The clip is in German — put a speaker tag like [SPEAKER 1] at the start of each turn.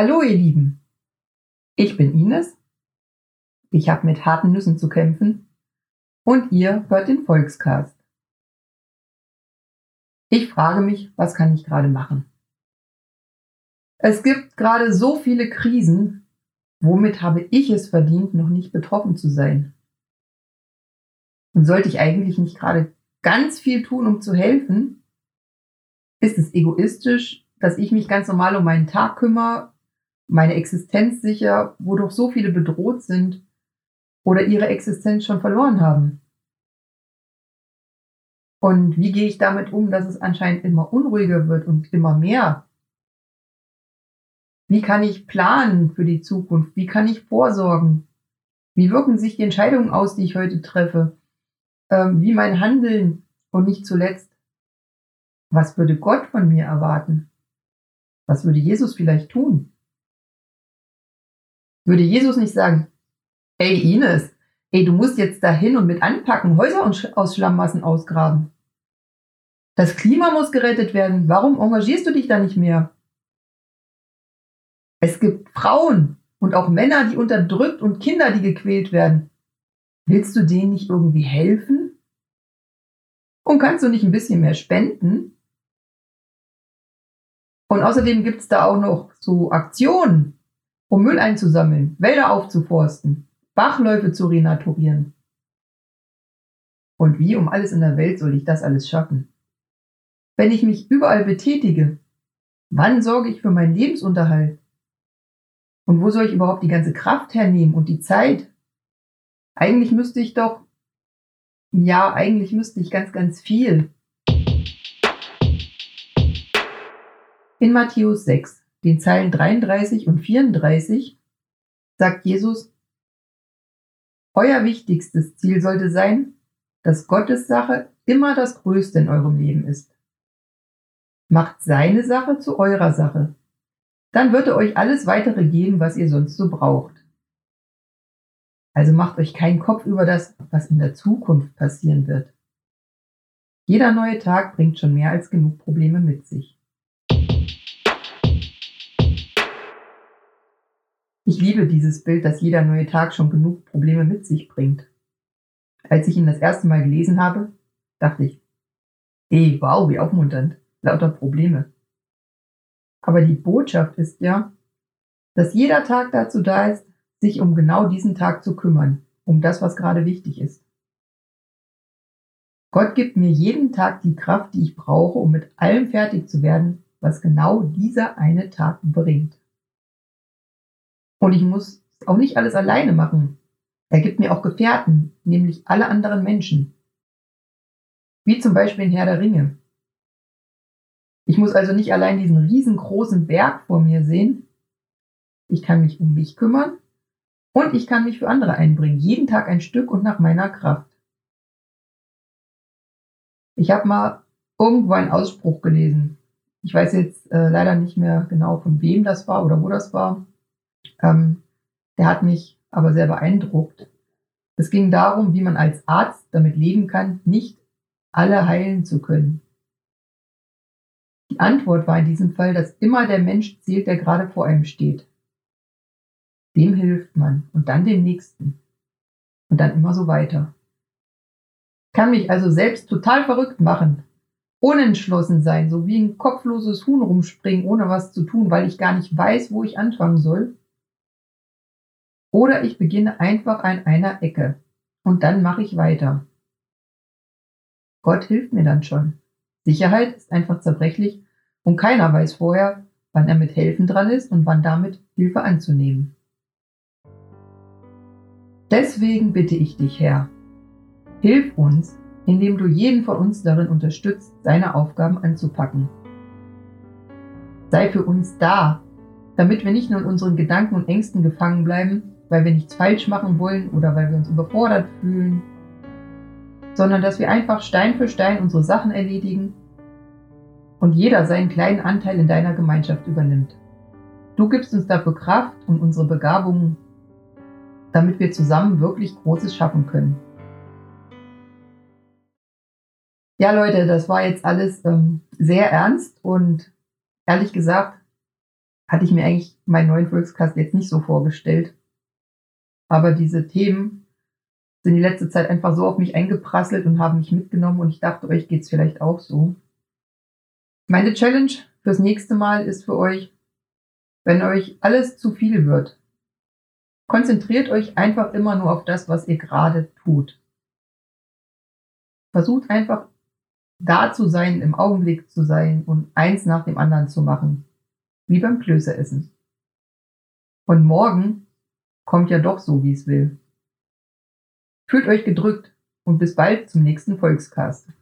[SPEAKER 1] Hallo ihr Lieben, ich bin Ines, ich habe mit harten Nüssen zu kämpfen und ihr hört den Volkscast. Ich frage mich, was kann ich gerade machen? Es gibt gerade so viele Krisen, womit habe ich es verdient, noch nicht betroffen zu sein? Und sollte ich eigentlich nicht gerade ganz viel tun, um zu helfen? Ist es egoistisch, dass ich mich ganz normal um meinen Tag kümmere, meine Existenz sicher, wodurch so viele bedroht sind oder ihre Existenz schon verloren haben? Und wie gehe ich damit um, dass es anscheinend immer unruhiger wird und immer mehr? Wie kann ich planen für die Zukunft? Wie kann ich vorsorgen? Wie wirken sich die Entscheidungen aus, die ich heute treffe? Ähm, wie mein Handeln? Und nicht zuletzt, was würde Gott von mir erwarten? Was würde Jesus vielleicht tun? Würde Jesus nicht sagen, ey Ines, ey, du musst jetzt dahin und mit anpacken, Häuser aus Schlammmassen ausgraben. Das Klima muss gerettet werden. Warum engagierst du dich da nicht mehr? Es gibt Frauen und auch Männer, die unterdrückt und Kinder, die gequält werden. Willst du denen nicht irgendwie helfen? Und kannst du nicht ein bisschen mehr spenden? Und außerdem gibt's da auch noch so Aktionen, um Müll einzusammeln, Wälder aufzuforsten, Bachläufe zu renaturieren. Und wie um alles in der Welt soll ich das alles schaffen? Wenn ich mich überall betätige, wann sorge ich für meinen Lebensunterhalt? Und wo soll ich überhaupt die ganze Kraft hernehmen und die Zeit? Eigentlich müsste ich doch, ja, eigentlich müsste ich ganz, ganz viel. In Matthäus 6, den Zeilen 33 und 34, sagt Jesus, Euer wichtigstes Ziel sollte sein, dass Gottes Sache immer das Größte in eurem Leben ist. Macht seine Sache zu eurer Sache dann wird er euch alles weitere geben, was ihr sonst so braucht. Also macht euch keinen Kopf über das, was in der Zukunft passieren wird. Jeder neue Tag bringt schon mehr als genug Probleme mit sich. Ich liebe dieses Bild, dass jeder neue Tag schon genug Probleme mit sich bringt. Als ich ihn das erste Mal gelesen habe, dachte ich, ey, wow, wie aufmunternd, lauter Probleme. Aber die Botschaft ist ja, dass jeder Tag dazu da ist, sich um genau diesen Tag zu kümmern, um das, was gerade wichtig ist. Gott gibt mir jeden Tag die Kraft, die ich brauche, um mit allem fertig zu werden, was genau dieser eine Tag bringt. Und ich muss auch nicht alles alleine machen. Er gibt mir auch Gefährten, nämlich alle anderen Menschen. Wie zum Beispiel in Herr der Ringe. Ich muss also nicht allein diesen riesengroßen Berg vor mir sehen. Ich kann mich um mich kümmern und ich kann mich für andere einbringen. Jeden Tag ein Stück und nach meiner Kraft. Ich habe mal irgendwo einen Ausspruch gelesen. Ich weiß jetzt äh, leider nicht mehr genau, von wem das war oder wo das war. Ähm, der hat mich aber sehr beeindruckt. Es ging darum, wie man als Arzt damit leben kann, nicht alle heilen zu können. Die Antwort war in diesem Fall, dass immer der Mensch zählt, der gerade vor einem steht. Dem hilft man und dann dem nächsten. Und dann immer so weiter. Kann mich also selbst total verrückt machen, unentschlossen sein, so wie ein kopfloses Huhn rumspringen, ohne was zu tun, weil ich gar nicht weiß, wo ich anfangen soll. Oder ich beginne einfach an einer Ecke und dann mache ich weiter. Gott hilft mir dann schon. Sicherheit ist einfach zerbrechlich und keiner weiß vorher, wann er mit Helfen dran ist und wann damit Hilfe anzunehmen. Deswegen bitte ich dich, Herr, hilf uns, indem du jeden von uns darin unterstützt, seine Aufgaben anzupacken. Sei für uns da, damit wir nicht nur in unseren Gedanken und Ängsten gefangen bleiben, weil wir nichts falsch machen wollen oder weil wir uns überfordert fühlen sondern dass wir einfach Stein für Stein unsere Sachen erledigen und jeder seinen kleinen Anteil in deiner Gemeinschaft übernimmt. Du gibst uns dafür Kraft und unsere Begabungen, damit wir zusammen wirklich Großes schaffen können. Ja, Leute, das war jetzt alles ähm, sehr ernst und ehrlich gesagt hatte ich mir eigentlich meinen neuen Volkscast jetzt nicht so vorgestellt. Aber diese Themen sind die letzte Zeit einfach so auf mich eingeprasselt und haben mich mitgenommen und ich dachte, euch geht's vielleicht auch so. Meine Challenge fürs nächste Mal ist für euch, wenn euch alles zu viel wird, konzentriert euch einfach immer nur auf das, was ihr gerade tut. Versucht einfach da zu sein, im Augenblick zu sein und eins nach dem anderen zu machen. Wie beim Klößeessen. Und morgen kommt ja doch so, wie es will. Fühlt euch gedrückt und bis bald zum nächsten Volkscast.